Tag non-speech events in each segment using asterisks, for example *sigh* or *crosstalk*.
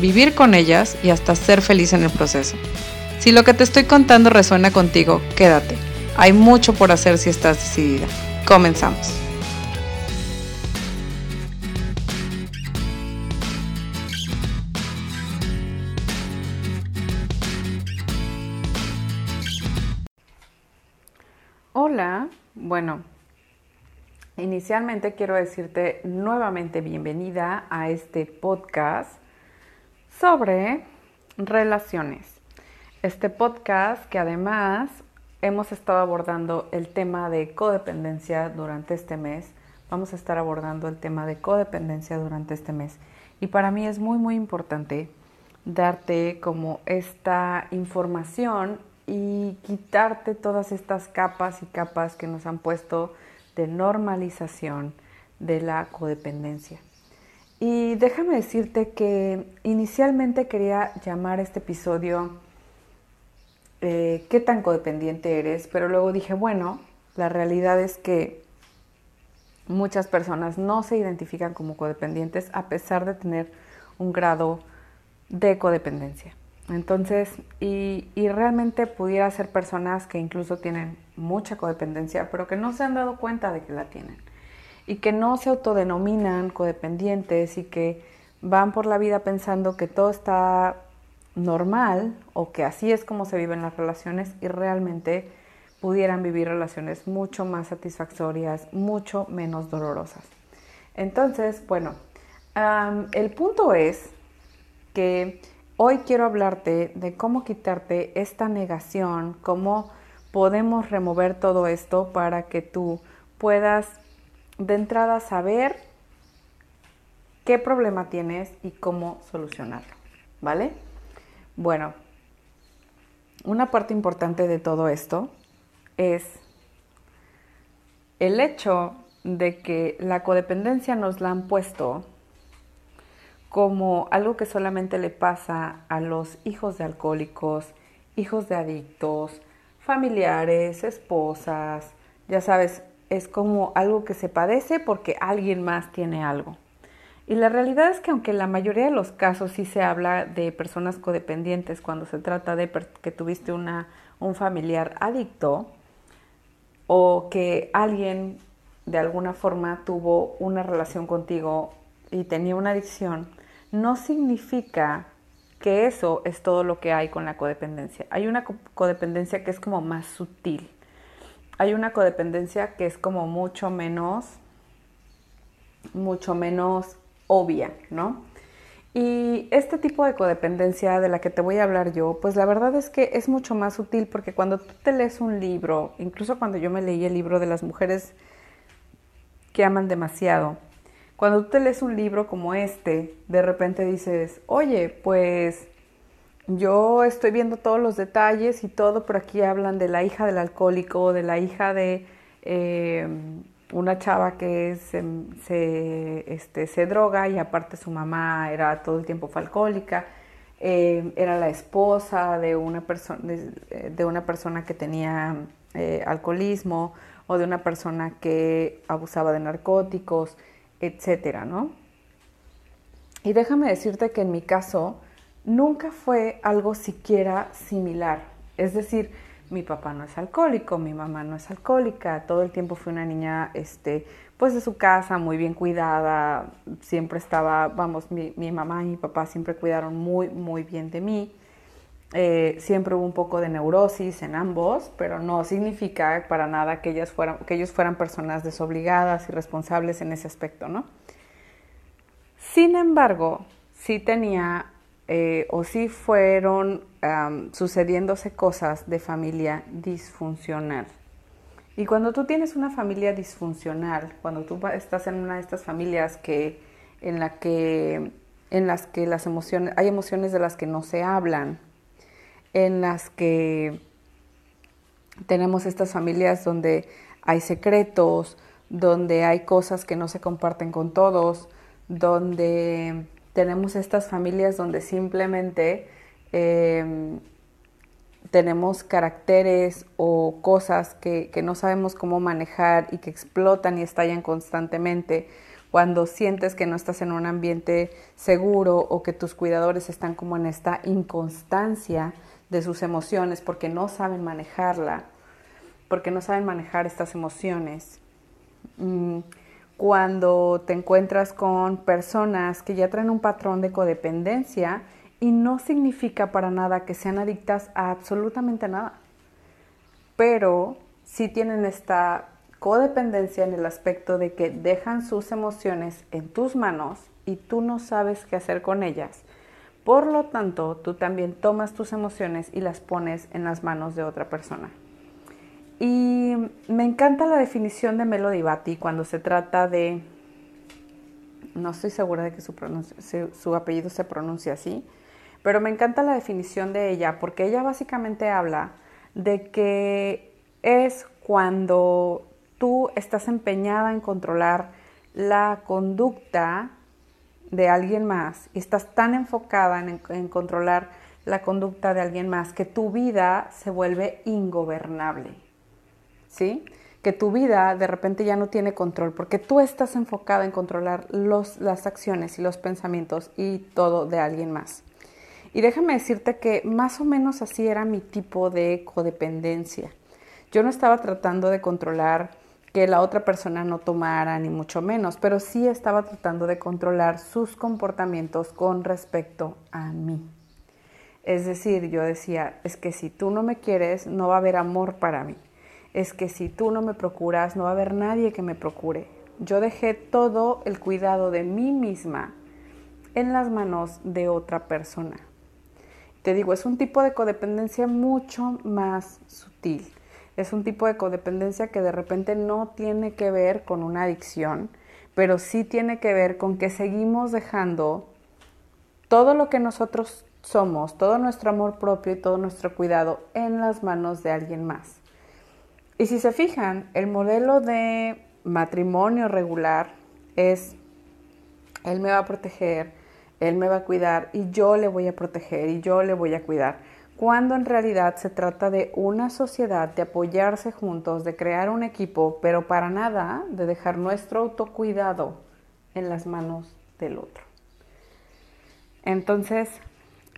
vivir con ellas y hasta ser feliz en el proceso. Si lo que te estoy contando resuena contigo, quédate. Hay mucho por hacer si estás decidida. Comenzamos. Hola, bueno, Inicialmente quiero decirte nuevamente bienvenida a este podcast sobre relaciones. Este podcast que además hemos estado abordando el tema de codependencia durante este mes. Vamos a estar abordando el tema de codependencia durante este mes. Y para mí es muy muy importante darte como esta información y quitarte todas estas capas y capas que nos han puesto de normalización de la codependencia. Y déjame decirte que inicialmente quería llamar este episodio eh, ¿Qué tan codependiente eres? Pero luego dije, bueno, la realidad es que muchas personas no se identifican como codependientes a pesar de tener un grado de codependencia. Entonces, y, y, realmente pudiera ser personas que incluso tienen mucha codependencia, pero que no se han dado cuenta de que la tienen. Y que no se autodenominan codependientes y que van por la vida pensando que todo está normal o que así es como se viven las relaciones y realmente pudieran vivir relaciones mucho más satisfactorias, mucho menos dolorosas. Entonces, bueno, el punto es que Hoy quiero hablarte de cómo quitarte esta negación, cómo podemos remover todo esto para que tú puedas de entrada saber qué problema tienes y cómo solucionarlo, ¿vale? Bueno, una parte importante de todo esto es el hecho de que la codependencia nos la han puesto como algo que solamente le pasa a los hijos de alcohólicos, hijos de adictos, familiares, esposas, ya sabes, es como algo que se padece porque alguien más tiene algo. Y la realidad es que aunque en la mayoría de los casos sí se habla de personas codependientes cuando se trata de que tuviste una, un familiar adicto o que alguien de alguna forma tuvo una relación contigo y tenía una adicción, no significa que eso es todo lo que hay con la codependencia. Hay una codependencia que es como más sutil. Hay una codependencia que es como mucho menos, mucho menos obvia, ¿no? Y este tipo de codependencia de la que te voy a hablar yo, pues la verdad es que es mucho más sutil porque cuando tú te lees un libro, incluso cuando yo me leí el libro de las mujeres que aman demasiado, cuando tú te lees un libro como este, de repente dices, oye, pues yo estoy viendo todos los detalles y todo, pero aquí hablan de la hija del alcohólico, de la hija de em, una chava que se, este, se droga y aparte su mamá era todo el tiempo alcohólica. Em, era la esposa de una, persona de, una persona que tenía eh, alcoholismo o de una persona que abusaba de narcóticos etcétera, ¿no? Y déjame decirte que en mi caso nunca fue algo siquiera similar. Es decir, mi papá no es alcohólico, mi mamá no es alcohólica, todo el tiempo fue una niña, este, pues de su casa, muy bien cuidada, siempre estaba, vamos, mi, mamá y mi papá siempre cuidaron muy, muy bien de mí. Eh, siempre hubo un poco de neurosis en ambos, pero no significa para nada que, ellas fueran, que ellos fueran personas desobligadas y responsables en ese aspecto, ¿no? Sin embargo, sí tenía eh, o sí fueron sucediéndose cosas de familia disfuncional. Y cuando tú tienes una familia disfuncional, cuando tú estás en una de estas familias que, en la que en las que las emociones, hay emociones de las que no se hablan, en las que tenemos estas familias donde hay secretos, donde hay cosas que no se comparten con todos, donde tenemos estas familias donde simplemente em, tenemos caracteres o cosas que, que, no sabemos cómo manejar y que explotan y estallan constantemente cuando sientes que no estás en un ambiente seguro o que tus cuidadores están como en esta inconstancia de sus emociones porque no saben manejarla, porque no saben manejar estas emociones. Mm, cuando te encuentras con personas que ya traen un patrón de codependencia y no significa para nada que sean adictas a absolutamente nada, pero sí tienen esta codependencia en el aspecto de que dejan sus emociones en tus manos y tú no sabes qué hacer con ellas. Por lo tanto, tú también tomas tus emociones y las pones en las manos de otra persona. Y me encanta la definición de Melody Batty cuando se trata de, no estoy segura de que su, su apellido se pronuncie así, pero me encanta la definición de ella porque ella básicamente habla de que es cuando tú estás empeñada en controlar la conducta de alguien más y estás tan enfocada en, controlar la conducta de alguien más que tu vida se vuelve ingobernable. Que tu vida de repente ya no tiene control porque tú estás enfocada en controlar los, las acciones y los pensamientos y todo de alguien más. Y déjame decirte que más o menos así era mi tipo de codependencia. Yo no estaba tratando de controlar que la otra persona no tomara, ni mucho menos, pero sí estaba tratando de controlar sus comportamientos con respecto a mí. Es decir, yo decía, es que si tú no me quieres, no va a haber amor para mí. Es que si tú no me procuras, no va a haber nadie que me procure. Yo dejé todo el cuidado de mí misma en las manos de otra persona. Te digo, es un tipo de codependencia mucho más sutil es un tipo de codependencia que de repente no tiene que ver con una adicción, pero sí tiene que ver con que seguimos dejando todo lo que nosotros somos, todo nuestro amor propio y todo nuestro cuidado en las manos de alguien más. Y si se fijan, el modelo de matrimonio regular es, él me va a proteger, él me va a cuidar y yo le voy a proteger y yo le voy a cuidar cuando en realidad se trata de una sociedad, de apoyarse juntos, de crear un equipo, pero para nada de dejar nuestro autocuidado en las manos del otro. Entonces,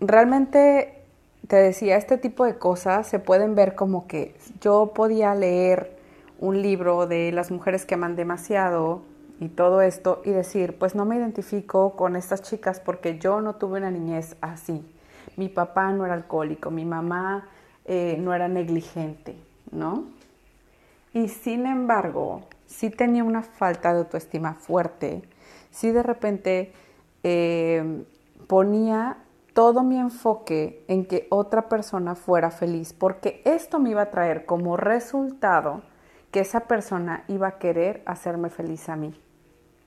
realmente te decía, este tipo de cosas se pueden ver como que yo podía leer un libro de las mujeres que aman demasiado y todo esto y decir, pues no me identifico con estas chicas porque yo no tuve una niñez así mi papá no era alcohólico, mi mamá eh, no era negligente, ¿no? Y sin embargo, sí tenía una falta de autoestima fuerte, sí de repente eh, ponía todo mi enfoque en que otra persona fuera feliz, porque esto me iba a traer como resultado que esa persona iba a querer hacerme feliz a mí.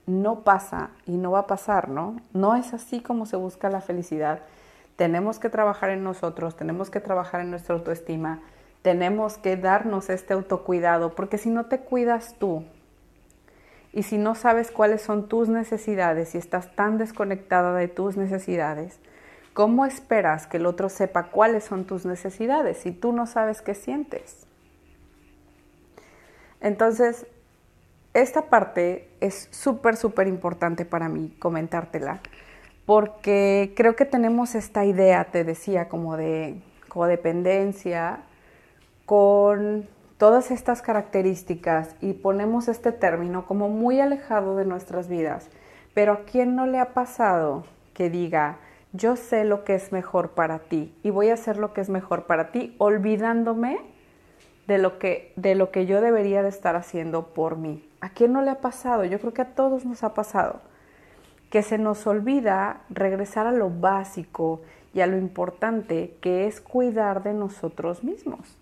No pasa y no va a pasar, ¿no? No es así como se busca la felicidad tenemos que trabajar en nosotros, tenemos que trabajar en nuestra autoestima, tenemos que darnos este autocuidado, porque si no te cuidas tú y si no sabes cuáles son tus necesidades y estás tan desconectada de tus necesidades, ¿cómo esperas que el otro sepa cuáles son tus necesidades si tú no sabes qué sientes? Entonces, esta parte es súper, súper importante para mí comentártela porque creo que tenemos esta idea, te decía, como de codependencia con todas estas características y ponemos este término como muy alejado de nuestras vidas. Pero ¿a quién no le ha pasado que diga, yo sé lo que es mejor para ti y voy a hacer lo que es mejor para ti, olvidándome de lo que, de lo que yo debería de estar haciendo por mí? ¿A quién no le ha pasado? Yo creo que a todos nos ha pasado que se nos olvida regresar a lo básico y a lo importante que es cuidar de nosotros mismos.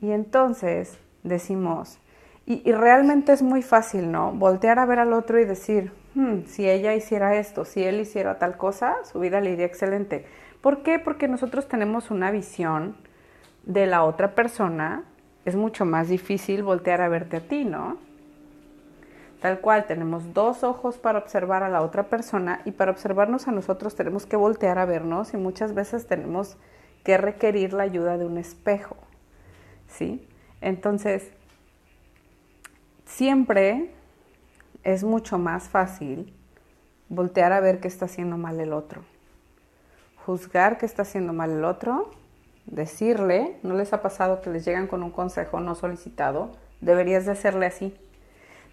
Y entonces decimos, Y, realmente es muy fácil, ¿no? Voltear a ver al otro y decir, hmm, si ella hiciera esto, si él hiciera tal cosa, su vida le iría excelente. ¿Por qué? Porque nosotros tenemos una visión de la otra persona. Es mucho más difícil voltear a verte a ti, ¿no? Tal cual, tenemos dos ojos para observar a la otra persona y para observarnos a nosotros tenemos que voltear a vernos y muchas veces tenemos que requerir la ayuda de un espejo. ¿Sí? Entonces, siempre es mucho más fácil voltear a ver qué está haciendo mal el otro. Juzgar qué está haciendo mal el otro, decirle, ¿no les ha pasado que les llegan con un consejo no solicitado? Deberías de hacerle así,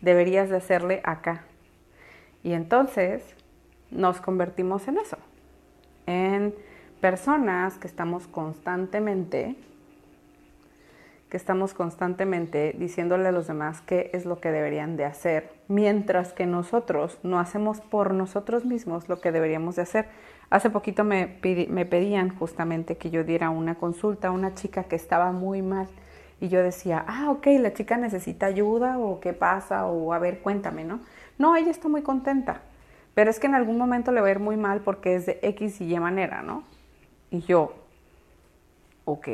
deberías de hacerle acá. Y entonces nos convertimos en eso, en personas que estamos constantemente que estamos constantemente diciéndole a los demás qué es lo que deberían de hacer, mientras que nosotros no hacemos por nosotros mismos lo que deberíamos de hacer. Hace poquito me, me pedían justamente que yo diera una consulta a una chica que estaba muy mal y yo decía, ah, ok, la chica necesita ayuda o qué pasa o a ver, cuéntame, ¿no? No, ella está muy contenta, pero es que en algún momento le va a ir muy mal porque es de X y Y manera, ¿no? Y yo, ok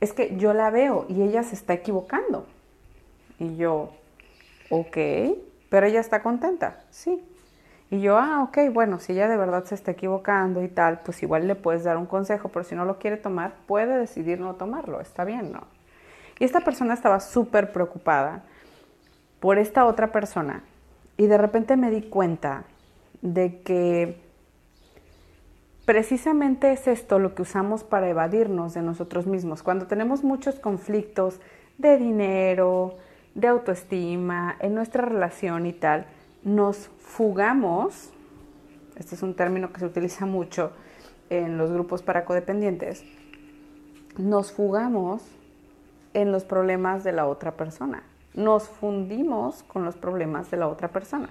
es que yo la veo y ella se está equivocando. Y yo, ok, pero ella está contenta, sí. Y yo, ah, ok, bueno, si ella de verdad se está equivocando y tal, pues igual le puedes dar un consejo, pero si no lo quiere tomar, puede decidir no tomarlo, está bien, ¿no? Y esta persona estaba súper preocupada por esta otra persona y de repente me di cuenta de que precisamente es esto lo que usamos para evadirnos de nosotros mismos. Cuando tenemos muchos conflictos de dinero, de autoestima, en nuestra relación y tal, nos fugamos, este es un término que se utiliza mucho en los grupos para codependientes, nos fugamos en los problemas de la otra persona, nos fundimos con los problemas de la otra persona.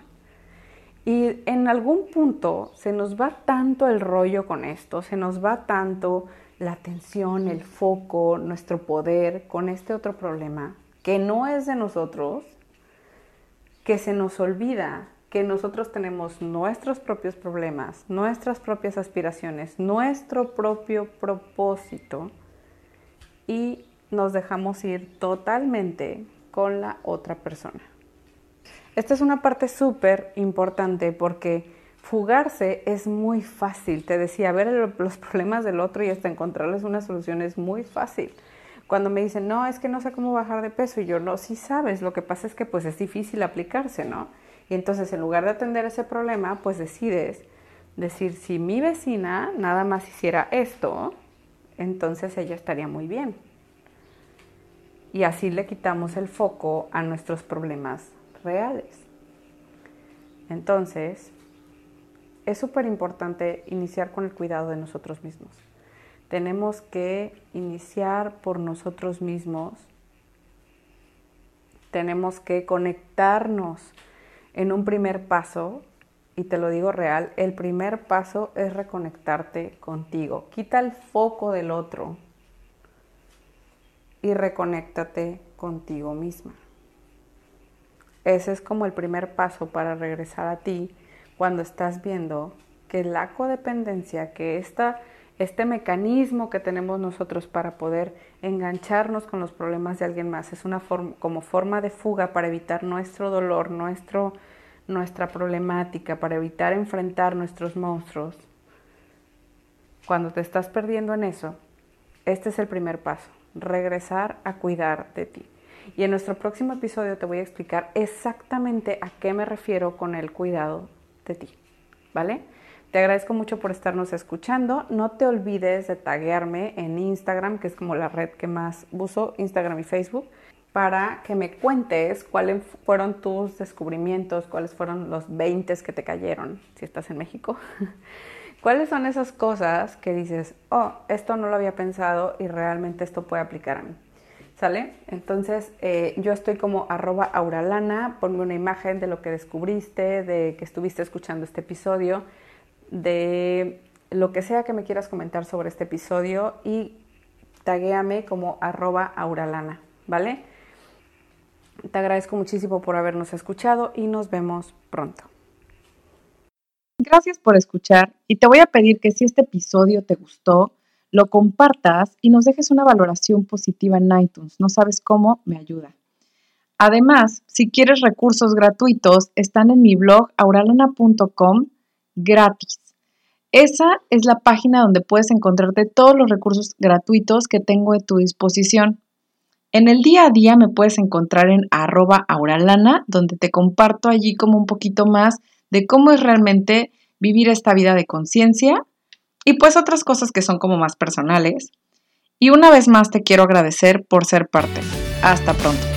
Y en algún punto se nos va tanto el rollo con esto, se nos va tanto la atención, el foco, nuestro poder con este otro problema que no es de nosotros, que se nos olvida que nosotros tenemos nuestros propios problemas, nuestras propias aspiraciones, nuestro propio propósito y nos dejamos ir totalmente con la otra persona. Esta es una parte súper importante porque fugarse es muy fácil. Te decía, ver los problemas del otro y hasta encontrarles una solución es muy fácil. Cuando me dicen, no, es que no sé cómo bajar de peso, y yo, no, sí sabes, lo que pasa es que pues es difícil aplicarse, ¿no? Y entonces en lugar de atender ese problema, pues decides decir, si mi vecina nada más hiciera esto, entonces ella estaría muy bien. Y así le quitamos el foco a nuestros problemas reales. Entonces, es súper importante iniciar con el cuidado de nosotros mismos. Tenemos que iniciar por nosotros mismos. Tenemos que conectarnos en un primer paso, y te lo digo real, el primer paso es reconectarte contigo. Quita el foco del otro y reconéctate contigo misma. Ese es como el primer paso para regresar a ti cuando estás viendo que la codependencia, que esta, este mecanismo que tenemos nosotros para poder engancharnos con los problemas de alguien más es una como forma de fuga para evitar nuestro dolor, nuestro, nuestra problemática, para evitar enfrentar nuestros monstruos. Cuando te estás perdiendo en eso, este es el primer paso, regresar a cuidar de ti. Y en nuestro próximo episodio te voy a explicar exactamente a qué me refiero con el cuidado de ti. ¿Vale? Te agradezco mucho por estarnos escuchando. No te olvides de taguearme en Instagram, que es como la red que más uso, Instagram y Facebook, para que me cuentes cuáles fueron tus descubrimientos, cuáles fueron los 20 que te cayeron, si estás en México. *laughs* ¿Cuáles son esas cosas que dices, oh, esto no lo había pensado y realmente esto puede aplicar a mí? ¿Sale? Entonces eh, yo estoy como arroba auralana, ponme una imagen de lo que descubriste, de que estuviste escuchando este episodio, de lo que sea que me quieras comentar sobre este episodio y taguéame como arroba auralana, ¿vale? Te agradezco muchísimo por habernos escuchado y nos vemos pronto. Gracias por escuchar y te voy a pedir que si este episodio te gustó, lo compartas y nos dejes una valoración positiva en iTunes. No sabes cómo, me ayuda. Además, si quieres recursos gratuitos, están en mi blog auralana.com gratis. Esa es la página donde puedes encontrarte todos los recursos gratuitos que tengo a tu disposición. En el día a día me puedes encontrar en arroba auralana, donde te comparto allí como un poquito más de cómo es realmente vivir esta vida de conciencia y pues otras cosas que son como más personales. Y una vez más te quiero agradecer por ser parte. Hasta pronto.